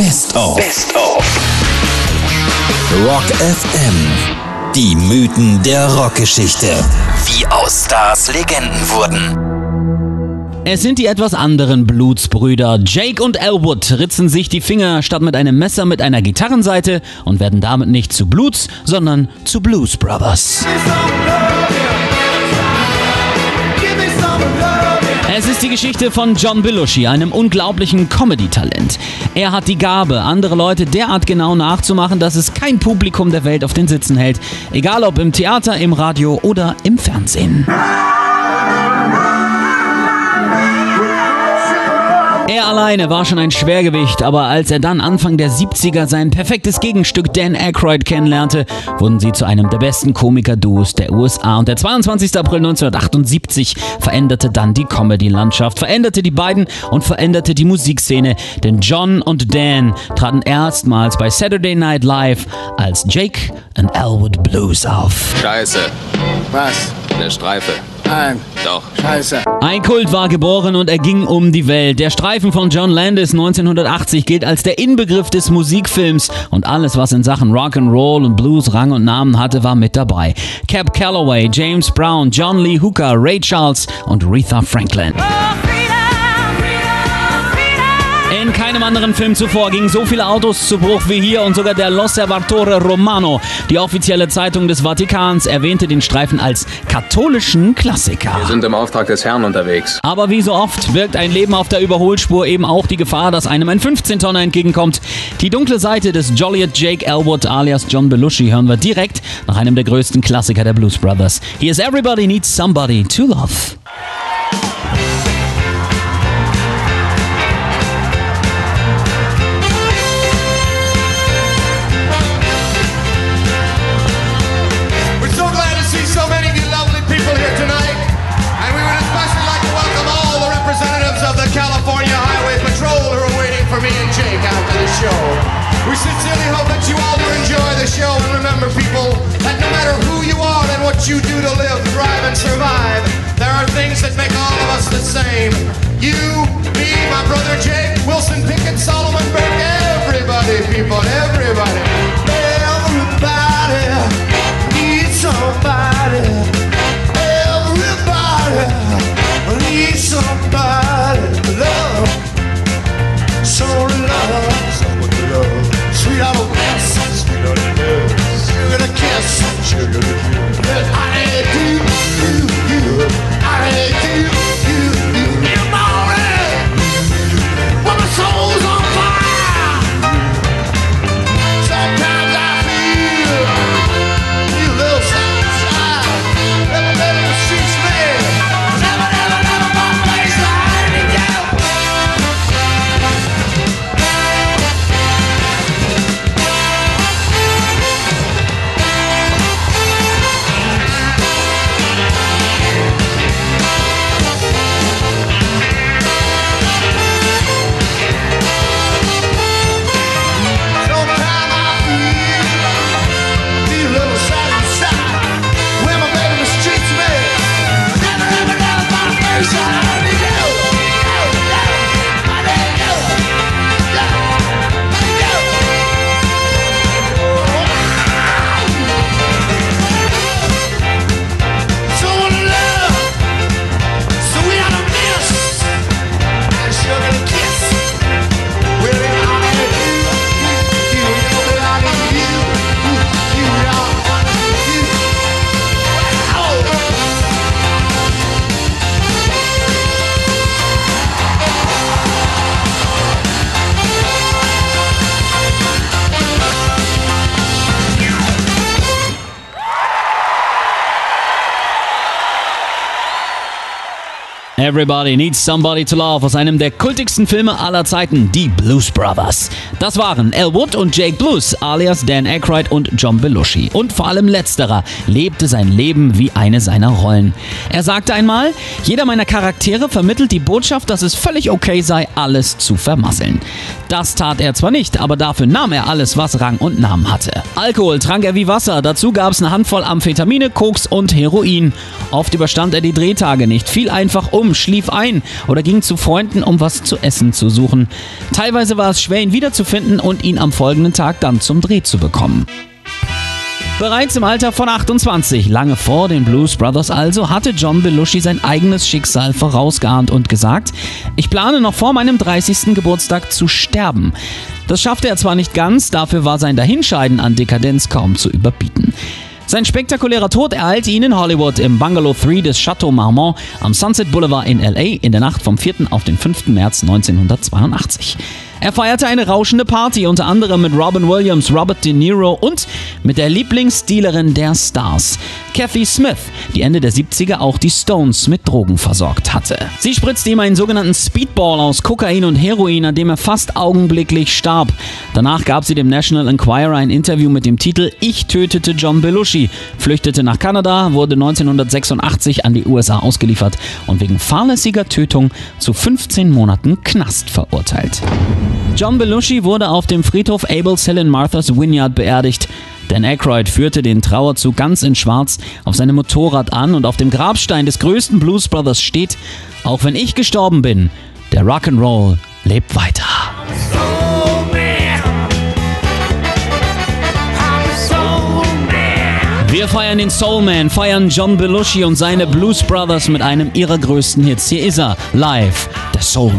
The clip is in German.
Best of. Best of. Rock FM. Die Mythen der Rockgeschichte. Wie aus Stars Legenden wurden. Es sind die etwas anderen Blutsbrüder. Jake und Elwood ritzen sich die Finger statt mit einem Messer mit einer Gitarrenseite und werden damit nicht zu Bluts, sondern zu Blues Brothers. Es ist die Geschichte von John Belushi, einem unglaublichen Comedy-Talent. Er hat die Gabe, andere Leute derart genau nachzumachen, dass es kein Publikum der Welt auf den Sitzen hält. Egal ob im Theater, im Radio oder im Fernsehen. Er alleine war schon ein Schwergewicht, aber als er dann Anfang der 70er sein perfektes Gegenstück Dan Aykroyd kennenlernte, wurden sie zu einem der besten Komiker-Duos der USA. Und der 22. April 1978 veränderte dann die Comedy-Landschaft, veränderte die beiden und veränderte die Musikszene. Denn John und Dan traten erstmals bei Saturday Night Live als Jake and Elwood Blues auf. Scheiße. Was? Eine Streife. Nein. Doch. Scheiße. Ein Kult war geboren und er ging um die Welt. Der Streifen von John Landis 1980 gilt als der Inbegriff des Musikfilms und alles, was in Sachen Rock'n'Roll und Blues Rang und Namen hatte, war mit dabei. Cap Calloway, James Brown, John Lee Hooker, Ray Charles und Aretha Franklin. In keinem anderen Film zuvor gingen so viele Autos zu Bruch wie hier und sogar der L'Osservatore Romano, die offizielle Zeitung des Vatikans, erwähnte den Streifen als katholischen Klassiker. Wir sind im Auftrag des Herrn unterwegs. Aber wie so oft wirkt ein Leben auf der Überholspur eben auch die Gefahr, dass einem ein 15-Tonner entgegenkommt. Die dunkle Seite des Joliet Jake Elwood alias John Belushi hören wir direkt nach einem der größten Klassiker der Blues Brothers. Hier ist Everybody Needs Somebody to Love. You do to live, Everybody Needs Somebody to Love aus einem der kultigsten Filme aller Zeiten, die Blues Brothers. Das waren Elwood und Jake Blues, alias Dan Aykroyd und John Belushi. Und vor allem letzterer lebte sein Leben wie eine seiner Rollen. Er sagte einmal, jeder meiner Charaktere vermittelt die Botschaft, dass es völlig okay sei, alles zu vermasseln. Das tat er zwar nicht, aber dafür nahm er alles, was Rang und Namen hatte. Alkohol trank er wie Wasser, dazu gab es eine Handvoll Amphetamine, Koks und Heroin. Oft überstand er die Drehtage nicht, fiel einfach um, schlief ein oder ging zu Freunden, um was zu essen zu suchen. Teilweise war es schwer, ihn wiederzufinden und ihn am folgenden Tag dann zum Dreh zu bekommen. Bereits im Alter von 28, lange vor den Blues Brothers also, hatte John Belushi sein eigenes Schicksal vorausgeahnt und gesagt, ich plane noch vor meinem 30. Geburtstag zu sterben. Das schaffte er zwar nicht ganz, dafür war sein Dahinscheiden an Dekadenz kaum zu überbieten. Sein spektakulärer Tod ereilte ihn in Hollywood im Bungalow 3 des Chateau Marmont am Sunset Boulevard in LA in der Nacht vom 4. auf den 5. März 1982. Er feierte eine rauschende Party, unter anderem mit Robin Williams, Robert De Niro und mit der Lieblingsdealerin der Stars, Kathy Smith, die Ende der 70er auch die Stones mit Drogen versorgt hatte. Sie spritzte ihm einen sogenannten Speedball aus Kokain und Heroin, an dem er fast augenblicklich starb. Danach gab sie dem National Enquirer ein Interview mit dem Titel Ich tötete John Belushi, flüchtete nach Kanada, wurde 1986 an die USA ausgeliefert und wegen fahrlässiger Tötung zu 15 Monaten Knast verurteilt. John Belushi wurde auf dem Friedhof Abel Hill in Martha's Vineyard beerdigt. Dan Aykroyd führte den Trauerzug ganz in Schwarz auf seinem Motorrad an und auf dem Grabstein des größten Blues Brothers steht: Auch wenn ich gestorben bin, der Rock'n'Roll lebt weiter. Wir feiern den Soul Man, feiern John Belushi und seine Blues Brothers mit einem ihrer größten Hits. Hier ist er, live, der Soul